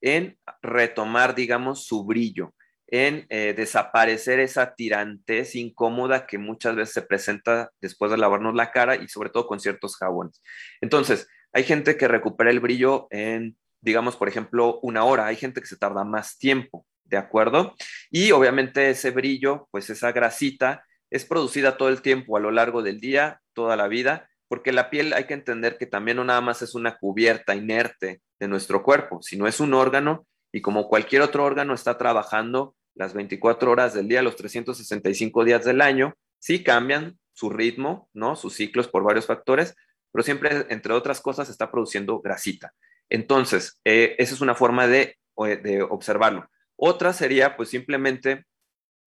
en retomar, digamos, su brillo en eh, desaparecer esa tirantez incómoda que muchas veces se presenta después de lavarnos la cara y sobre todo con ciertos jabones. Entonces, hay gente que recupera el brillo en, digamos, por ejemplo, una hora, hay gente que se tarda más tiempo, ¿de acuerdo? Y obviamente ese brillo, pues esa grasita, es producida todo el tiempo a lo largo del día, toda la vida, porque la piel hay que entender que también no nada más es una cubierta inerte de nuestro cuerpo, sino es un órgano y como cualquier otro órgano está trabajando las 24 horas del día, los 365 días del año, sí cambian su ritmo, ¿no? Sus ciclos por varios factores, pero siempre, entre otras cosas, está produciendo grasita. Entonces, eh, esa es una forma de, de observarlo. Otra sería, pues, simplemente,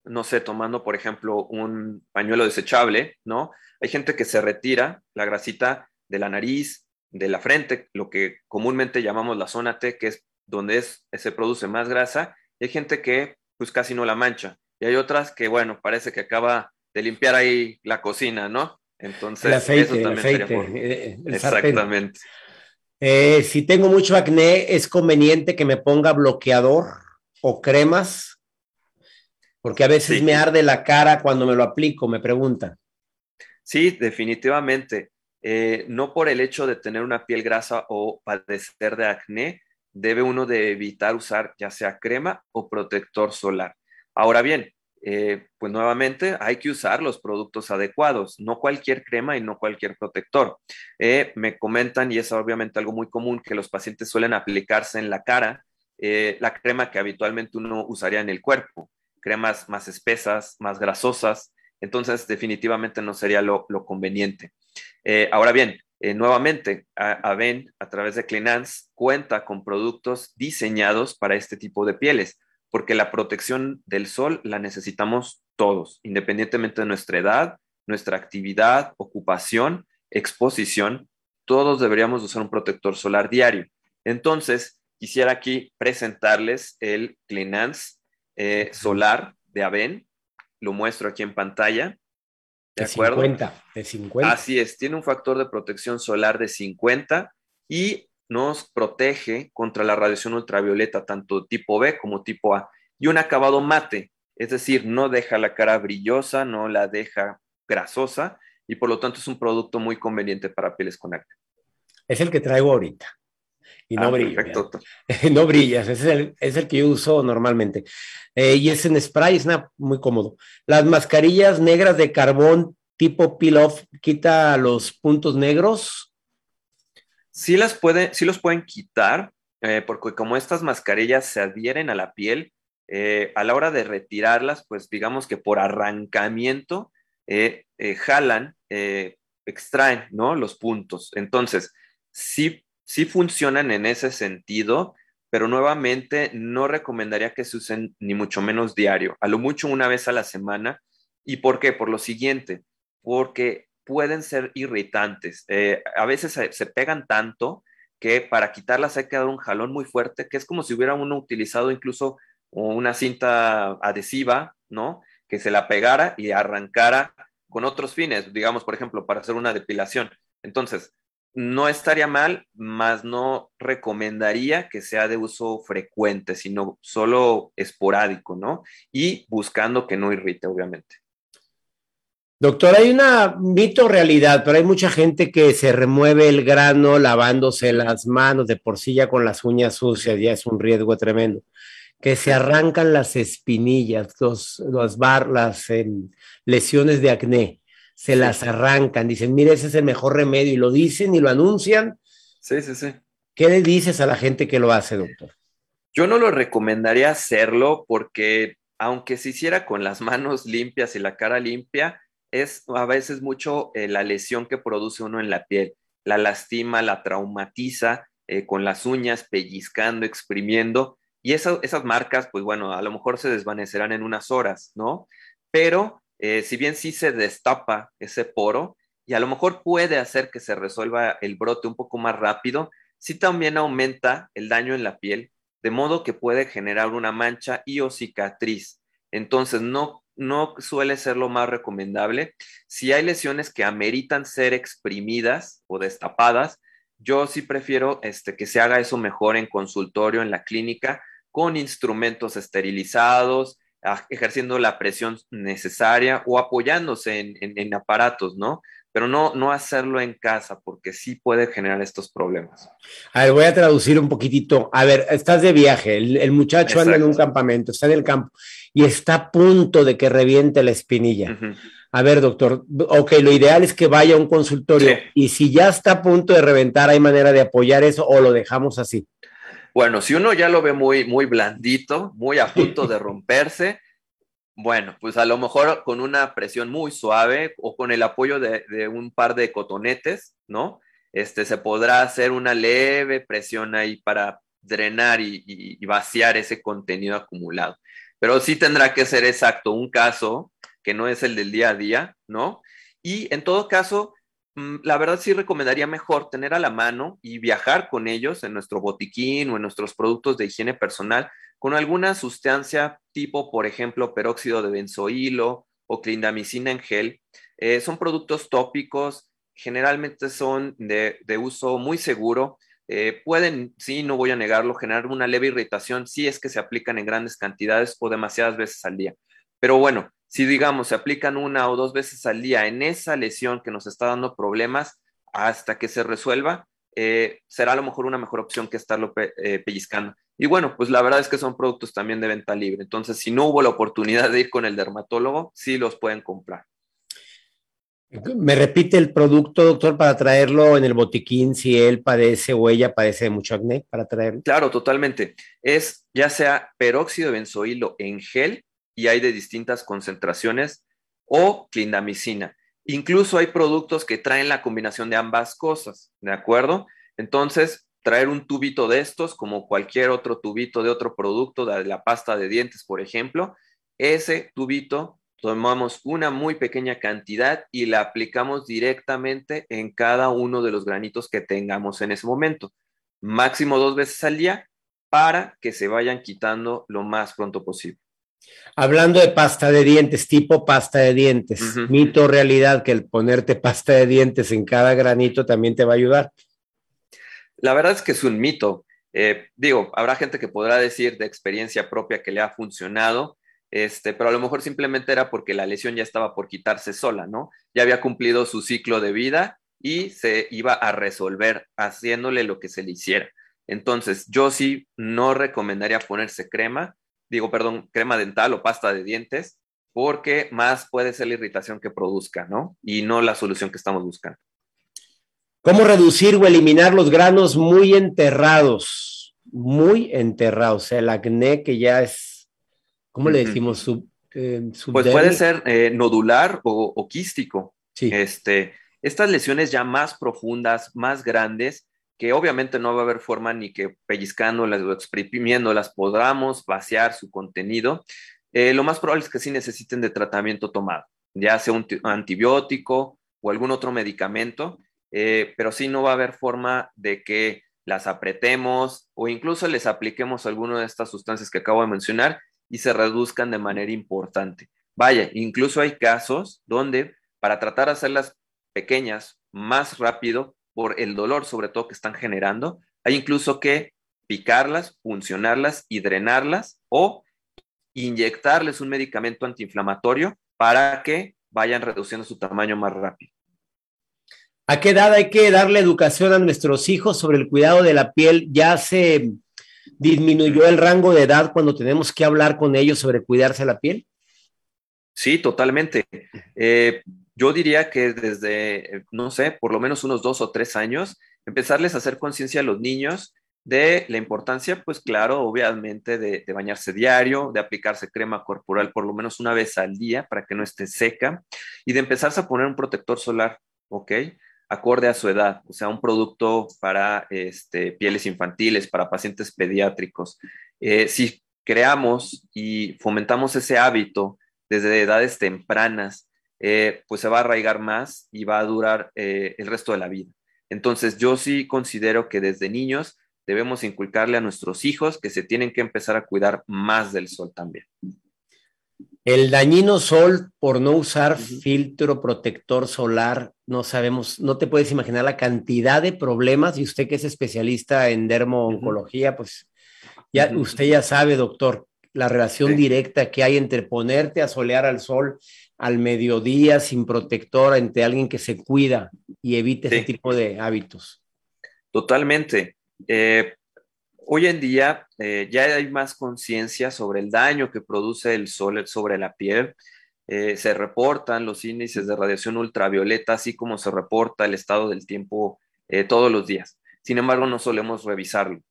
no sé, tomando, por ejemplo, un pañuelo desechable, ¿no? Hay gente que se retira la grasita de la nariz, de la frente, lo que comúnmente llamamos la zona T, que es donde es, se produce más grasa. Y hay gente que pues casi no la mancha. Y hay otras que, bueno, parece que acaba de limpiar ahí la cocina, ¿no? Entonces, eso también el aceite, eh, Exactamente. Eh, si tengo mucho acné, ¿es conveniente que me ponga bloqueador o cremas? Porque a veces me arde la cara cuando me lo aplico, me preguntan. Sí, definitivamente. Eh, no por el hecho de tener una piel grasa o padecer de acné, debe uno de evitar usar ya sea crema o protector solar. Ahora bien, eh, pues nuevamente hay que usar los productos adecuados, no cualquier crema y no cualquier protector. Eh, me comentan, y es obviamente algo muy común, que los pacientes suelen aplicarse en la cara eh, la crema que habitualmente uno usaría en el cuerpo, cremas más espesas, más grasosas, entonces definitivamente no sería lo, conveniente. ahora bien, eh, nuevamente, Aven, a, través de Cleanance, cuenta con productos diseñados para este tipo de pieles, porque la protección del sol la necesitamos todos, independientemente de nuestra edad, nuestra actividad, ocupación, exposición, todos deberíamos usar un protector solar diario. Entonces, quisiera aquí presentarles el Cleanance eh, solar de Aven. Lo muestro aquí en pantalla. ¿De, acuerdo? 50, de 50. Así es, tiene un factor de protección solar de 50 y nos protege contra la radiación ultravioleta, tanto tipo B como tipo A. Y un acabado mate, es decir, no deja la cara brillosa, no la deja grasosa y por lo tanto es un producto muy conveniente para pieles con acné. Es el que traigo ahorita. Y no ah, brilla. no brilla, es el, es el que yo uso normalmente. Eh, y es en spray, es muy cómodo. Las mascarillas negras de carbón tipo peel-off quita los puntos negros. Sí, las puede, sí los pueden quitar, eh, porque como estas mascarillas se adhieren a la piel, eh, a la hora de retirarlas, pues digamos que por arrancamiento jalan, extraen, ¿no? Los puntos. Entonces, sí, sí funcionan en ese sentido, pero nuevamente no recomendaría que se usen ni mucho menos diario, a lo mucho una vez a la semana. ¿Y por qué? Por lo siguiente, porque pueden ser irritantes. Eh, a veces se, pegan tanto que para quitarlas hay que dar un jalón muy fuerte, que es como si hubiera uno utilizado incluso una cinta adhesiva, ¿no? Que se la pegara y arrancara con otros fines, digamos, por ejemplo, para hacer una depilación. Entonces, no estaría mal, más no recomendaría que sea de uso frecuente, sino solo esporádico, ¿no? Y buscando que no irrite, obviamente. Doctor, hay una mito realidad, pero hay mucha gente que se remueve el grano lavándose las manos de por sí ya con las uñas sucias, ya es un riesgo tremendo. Que se arrancan las espinillas, los, bar, las em, lesiones de acné se las arrancan, dicen, mire, ese es el mejor remedio y lo dicen y lo anuncian. Sí, sí, sí. ¿Qué le dices a la gente que lo hace, doctor? Yo no lo recomendaría hacerlo porque aunque se hiciera con las manos limpias y la cara limpia, es a veces mucho eh, la lesión que produce uno en la piel. La lastima, la traumatiza eh, con las uñas, pellizcando, exprimiendo. Y esas marcas, pues bueno, a lo mejor se desvanecerán en unas horas, ¿no? Pero eh, si bien sí se destapa ese poro y a lo mejor puede hacer que se resuelva el brote un poco más rápido, sí también aumenta el daño en la piel, de modo que puede generar una mancha y o cicatriz. Entonces, no, no suele ser lo más recomendable. Si hay lesiones que ameritan ser exprimidas o destapadas, yo sí prefiero este, que se haga eso mejor en consultorio, en la clínica, con instrumentos esterilizados, ejerciendo la presión necesaria o apoyándose en, aparatos, ¿no? Pero no, no hacerlo en casa porque sí puede generar estos problemas. A ver, voy a traducir un poquitito. A ver, estás de viaje, el, muchacho anda en un campamento, está en el campo y está a punto de que reviente la espinilla. A ver, doctor, ok, lo ideal es que vaya a un consultorio y si ya está a punto de reventar, ¿hay manera de apoyar eso o lo dejamos así? Bueno, si uno ya lo ve muy, muy blandito, muy a punto de romperse, bueno, pues a lo mejor con una presión muy suave o con el apoyo de, un par de cotonetes, ¿no? Este, se podrá hacer una leve presión ahí para drenar y, vaciar ese contenido acumulado. Pero sí tendrá que ser exacto un caso que no es el del día a día, ¿no? Y en todo caso, la verdad sí recomendaría mejor tener a la mano y viajar con ellos en nuestro botiquín o en nuestros productos de higiene personal con alguna sustancia tipo, por ejemplo, peróxido de benzoilo o clindamicina en gel. Eh, son productos tópicos, generalmente son de, uso muy seguro. Eh, pueden, sí, no voy a negarlo, generar una leve irritación si es que se aplican en grandes cantidades o demasiadas veces al día. Pero bueno, si digamos se aplican una o dos veces al día en esa lesión que nos está dando problemas hasta que se resuelva, eh, será a lo mejor una mejor opción que estarlo eh, pellizcando. Y bueno, pues la verdad es que son productos también de venta libre. Entonces, si no hubo la oportunidad de ir con el dermatólogo, sí los pueden comprar. ¿Me repite el producto, doctor, para traerlo en el botiquín si él padece o ella padece de mucho acné para traerlo? Claro, totalmente. Es ya sea peróxido de benzoilo en gel y hay de distintas concentraciones, o clindamicina. Incluso hay productos que traen la combinación de ambas cosas, ¿de acuerdo? Entonces, traer un tubito de estos, como cualquier otro tubito de otro producto, de la pasta de dientes, por ejemplo, ese tubito tomamos una muy pequeña cantidad y la aplicamos directamente en cada uno de los granitos que tengamos en ese momento, máximo dos veces al día, para que se vayan quitando lo más pronto posible. Hablando de pasta de dientes, tipo pasta de dientes, mito realidad que el ponerte pasta de dientes en cada granito también te va a ayudar. La verdad es que es un mito. Eh, digo, habrá gente que podrá decir de experiencia propia que le ha funcionado, este, pero a lo mejor simplemente era porque la lesión ya estaba por quitarse sola, ¿no? Ya había cumplido su ciclo de vida y se iba a resolver haciéndole lo que se le hiciera. Entonces, yo sí no recomendaría ponerse crema digo, perdón, crema dental o pasta de dientes, porque más puede ser la irritación que produzca, ¿no? Y no la solución que estamos buscando. ¿Cómo reducir o eliminar los granos muy enterrados? Muy enterrados, o el acné que ya es, ¿cómo le decimos? Sub, eh, pues puede ser eh, nodular o, quístico. Sí. Este, estas lesiones ya más profundas, más grandes, que obviamente no va a haber forma ni que pellizcándolas o exprimiéndolas podamos vaciar su contenido, eh, lo más probable es que sí necesiten de tratamiento tomado, ya sea un antibiótico o algún otro medicamento, eh, pero sí no va a haber forma de que las apretemos o incluso les apliquemos alguna de estas sustancias que acabo de mencionar y se reduzcan de manera importante. Vaya, incluso hay casos donde para tratar de hacerlas pequeñas más rápido, por el dolor sobre todo que están generando. Hay incluso que picarlas, funcionarlas y drenarlas o inyectarles un medicamento antiinflamatorio para que vayan reduciendo su tamaño más rápido. ¿A qué edad hay que darle educación a nuestros hijos sobre el cuidado de la piel? ¿Ya se disminuyó el rango de edad cuando tenemos que hablar con ellos sobre cuidarse la piel? Sí, totalmente. Eh, yo diría que desde, no sé, por lo menos unos dos o tres años, empezarles a hacer conciencia a los niños de la importancia, pues claro, obviamente de, bañarse diario, de aplicarse crema corporal por lo menos una vez al día para que no esté seca y de empezarse a poner un protector solar, ¿ok? Acorde a su edad, o sea, un producto para este, pieles infantiles, para pacientes pediátricos. Eh, si creamos y fomentamos ese hábito desde edades tempranas, eh, pues se va a arraigar más y va a durar eh, el resto de la vida. Entonces, yo sí considero que desde niños debemos inculcarle a nuestros hijos que se tienen que empezar a cuidar más del sol también. El dañino sol por no usar filtro protector solar, no sabemos, no te puedes imaginar la cantidad de problemas y usted que es especialista en dermo-oncología, pues ya usted ya sabe, doctor, la relación directa que hay entre ponerte a solear al sol al mediodía sin protector entre alguien que se cuida y evite ese tipo de hábitos. Totalmente. Eh, hoy en día eh, ya hay más conciencia sobre el daño que produce el sol sobre la piel. Eh, se reportan los índices de radiación ultravioleta, así como se reporta el estado del tiempo todos los días. Sin embargo, no solemos revisarlo.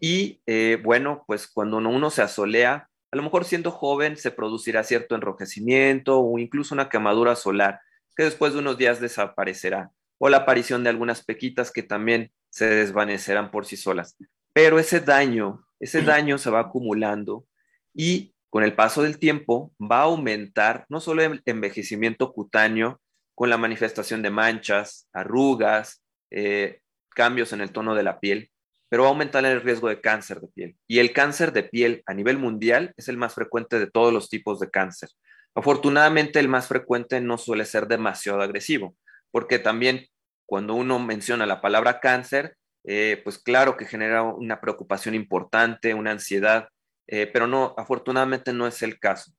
Y bueno, pues cuando uno se asolea, a lo mejor siendo joven se producirá cierto enrojecimiento o incluso una quemadura solar que después de unos días desaparecerá, o la aparición de algunas pequitas que también se desvanecerán por sí solas. Pero ese daño, ese daño se va acumulando y con el paso del tiempo va a aumentar no solo el envejecimiento cutáneo con la manifestación de manchas, arrugas, eh, cambios en el tono de la piel, pero va a aumentar el riesgo de cáncer de piel. Y el cáncer de piel a nivel mundial es el más frecuente de todos los tipos de cáncer. Afortunadamente, el más frecuente no suele ser demasiado agresivo, porque también cuando uno menciona la palabra cáncer, eh, pues claro que genera una preocupación importante, una ansiedad, eh, pero no, afortunadamente no es el caso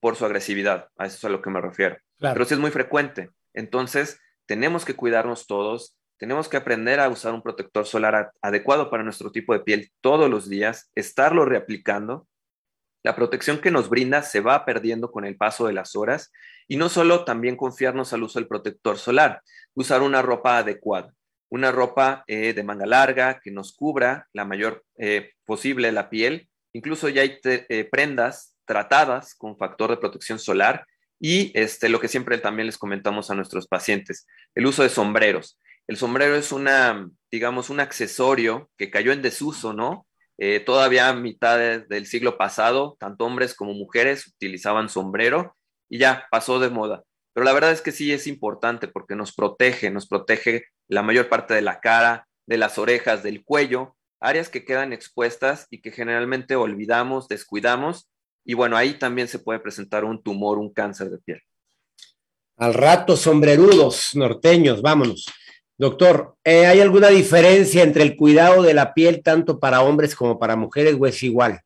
por su agresividad, a eso es a lo que me refiero. Pero sí es muy frecuente. Entonces, tenemos que cuidarnos todos, tenemos que aprender a usar un protector solar adecuado para nuestro tipo de piel todos los días, estarlo reaplicando la protección que nos brinda se va perdiendo con el paso de las horas y no solo también confiarnos al uso del protector solar, usar una ropa adecuada, una ropa eh, de manga larga que nos cubra la mayor eh, posible la piel. Incluso ya hay eh, prendas tratadas con factor de protección solar y este, lo que siempre también les comentamos a nuestros pacientes, el uso de sombreros. El sombrero es una, digamos, un accesorio que cayó en desuso, ¿no? Eh, todavía a mitad del siglo pasado, tanto hombres como mujeres utilizaban sombrero y ya pasó de moda. Pero la verdad es que sí es importante porque nos protege, nos protege la mayor parte de la cara, de las orejas, del cuello, áreas que quedan expuestas y que generalmente olvidamos, descuidamos. Y bueno, ahí también se puede presentar un tumor, un cáncer de piel. Al rato, sombrerudos norteños, vámonos. Doctor, eh, ¿hay alguna diferencia entre el cuidado de la piel tanto para hombres como para mujeres o es igual?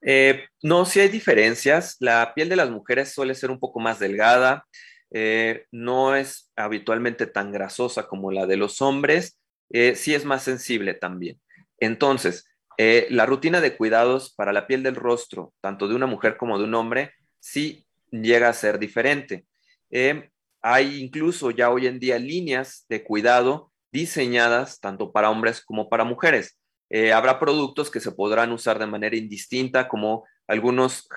Eh, no, sí hay diferencias. La piel de las mujeres suele ser un poco más delgada, eh, no es habitualmente tan grasosa como la de los hombres, sí es más sensible también. Entonces, la rutina de cuidados para la piel del rostro, tanto de una mujer como de un hombre, sí llega a ser diferente. Hay incluso ya hoy en día líneas de cuidado diseñadas tanto para hombres como para mujeres. Eh, habrá productos que se podrán usar de manera indistinta, como algunos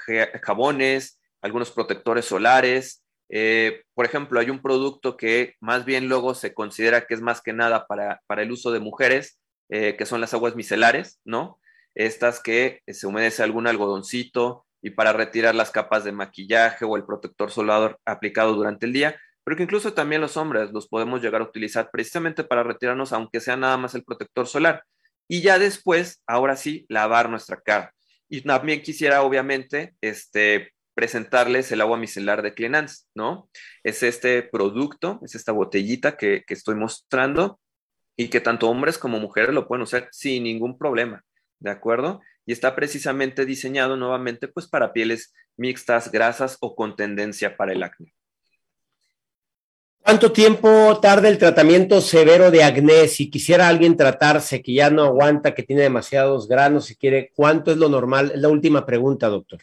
jabones, algunos protectores solares. Eh, por ejemplo, hay un producto que más bien luego se considera que es más que nada para, el uso de mujeres, eh, que son las aguas micelares, ¿no? Estas que se humedece algún algodoncito y para retirar las capas de maquillaje o el protector solar aplicado durante el día, pero que incluso también los hombres los podemos llegar a utilizar precisamente para retirarnos, aunque sea nada más el protector solar. Y ya después, ahora sí, lavar nuestra cara. Y también quisiera, obviamente, este, presentarles el agua micelar de Cleanance, ¿no? Es este producto, es esta botellita que, que estoy mostrando y que tanto hombres como mujeres lo pueden usar sin ningún problema, ¿de acuerdo? Y está precisamente diseñado nuevamente pues para pieles mixtas, grasas o con tendencia para el acné. ¿Cuánto tiempo tarda el tratamiento severo de acné? Si quisiera alguien tratarse, que ya no aguanta, que tiene demasiados granos, si quiere, ¿cuánto es lo normal? Es la última pregunta, doctor.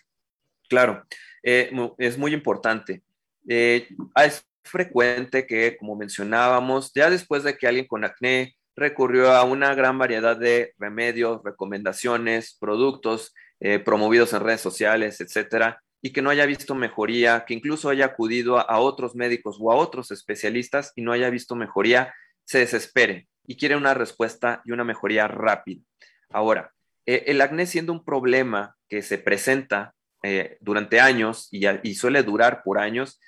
Claro, eh, es muy importante. Eh, es frecuente que, como mencionábamos, ya después de que alguien con acné recurrió a una gran variedad de remedios, recomendaciones, productos eh, promovidos en redes sociales, etcétera, y que no haya visto mejoría, que incluso haya acudido a, otros médicos o a otros especialistas y no haya visto mejoría, se desespere y quiere una respuesta y una mejoría rápida. Ahora, eh, el acné siendo un problema que se presenta eh, durante años y, y, suele durar por años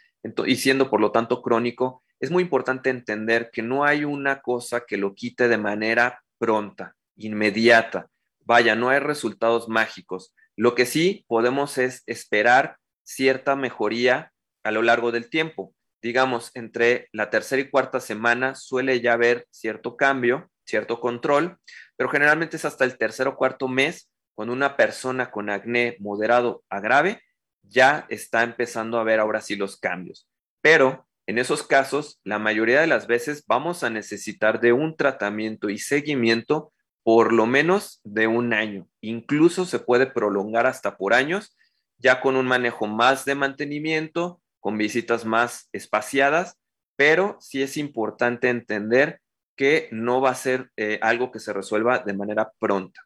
y siendo por lo tanto crónico, es muy importante entender que no hay una cosa que lo quite de manera pronta, inmediata. Vaya, no hay resultados mágicos. Lo que sí podemos es esperar cierta mejoría a lo largo del tiempo. Digamos, entre la tercera y cuarta semana suele ya haber cierto cambio, cierto control, pero generalmente es hasta el tercer o cuarto mes cuando una persona con acné moderado a grave ya está empezando a ver ahora sí los cambios. Pero en esos casos, la mayoría de las veces vamos a necesitar de un tratamiento y seguimiento por lo menos de un año. Incluso se puede prolongar hasta por años, ya con un manejo más de mantenimiento, con visitas más espaciadas, pero sí es importante entender que no va a ser eh, algo que se resuelva de manera pronta.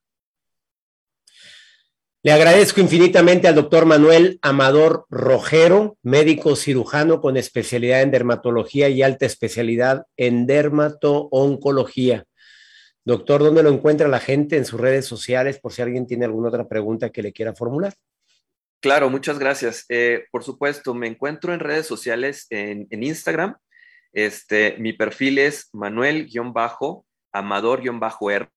Le agradezco infinitamente al doctor Manuel Amador Rojero, médico cirujano con especialidad en dermatología y alta especialidad en dermato-oncología. Doctor, ¿dónde lo encuentra la gente en sus redes sociales por si alguien tiene alguna otra pregunta que le quiera formular? Claro, muchas gracias. Eh, por supuesto, me encuentro en redes sociales en, Instagram. Este, mi perfil es Manuel-Amador-R.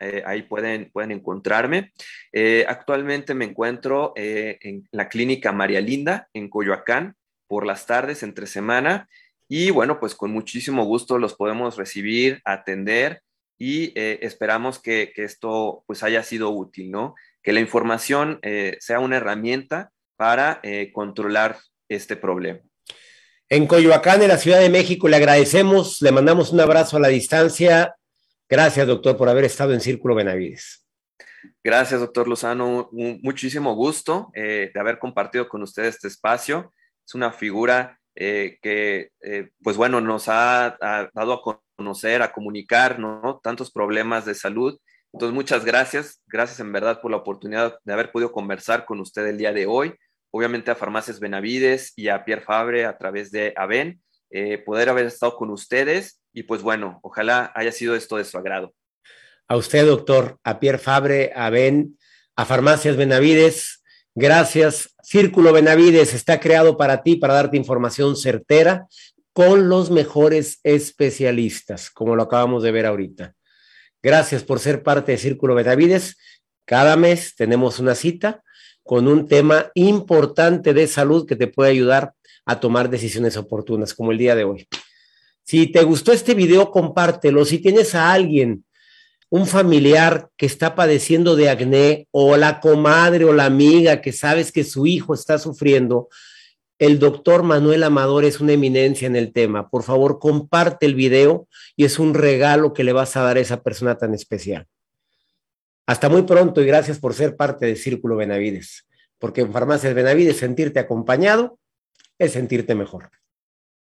Eh, ahí pueden, pueden encontrarme. Eh, actualmente me encuentro en la clínica María Linda en Coyoacán por las tardes, entre semana. Y bueno, pues con muchísimo gusto los podemos recibir, atender y eh, esperamos que, esto pues haya sido útil, ¿no? Que la información eh, sea una herramienta para eh, controlar este problema. En Coyoacán, en la Ciudad de México, le agradecemos, le mandamos un abrazo a la distancia. Gracias, doctor, por haber estado en Círculo Benavides. Gracias, doctor Lozano. muchísimo gusto de haber compartido con usted este espacio. Es una figura que, pues bueno, nos ha, ha dado a conocer, a comunicar, ¿no? Tantos problemas de salud. Entonces, muchas gracias. Gracias en verdad por la oportunidad de haber podido conversar con usted el día de hoy. Obviamente a Farmacias Benavides y a Pierre Fabre a través de AVEN, eh, poder haber estado con ustedes y pues bueno, ojalá haya sido esto de su agrado. A usted, doctor, a Pierre Fabre, a AVEN, a Farmacias Benavides, gracias. Círculo Benavides está creado para ti, para darte información certera con los mejores especialistas, como lo acabamos de ver ahorita. Gracias por ser parte de Círculo Benavides. Cada mes tenemos una cita con un tema importante de salud que te puede ayudar a tomar decisiones oportunas, como el día de hoy. Si te gustó este video, compártelo. Si tienes a alguien, un familiar que está padeciendo de acné, o la comadre o la amiga que sabes que su hijo está sufriendo, el doctor Manuel Amador es una eminencia en el tema. Por favor, comparte el video y es un regalo que le vas a dar a esa persona tan especial. Hasta muy pronto y gracias por ser parte de Círculo Benavides, porque en Farmacias Benavides sentirte acompañado es sentirte mejor.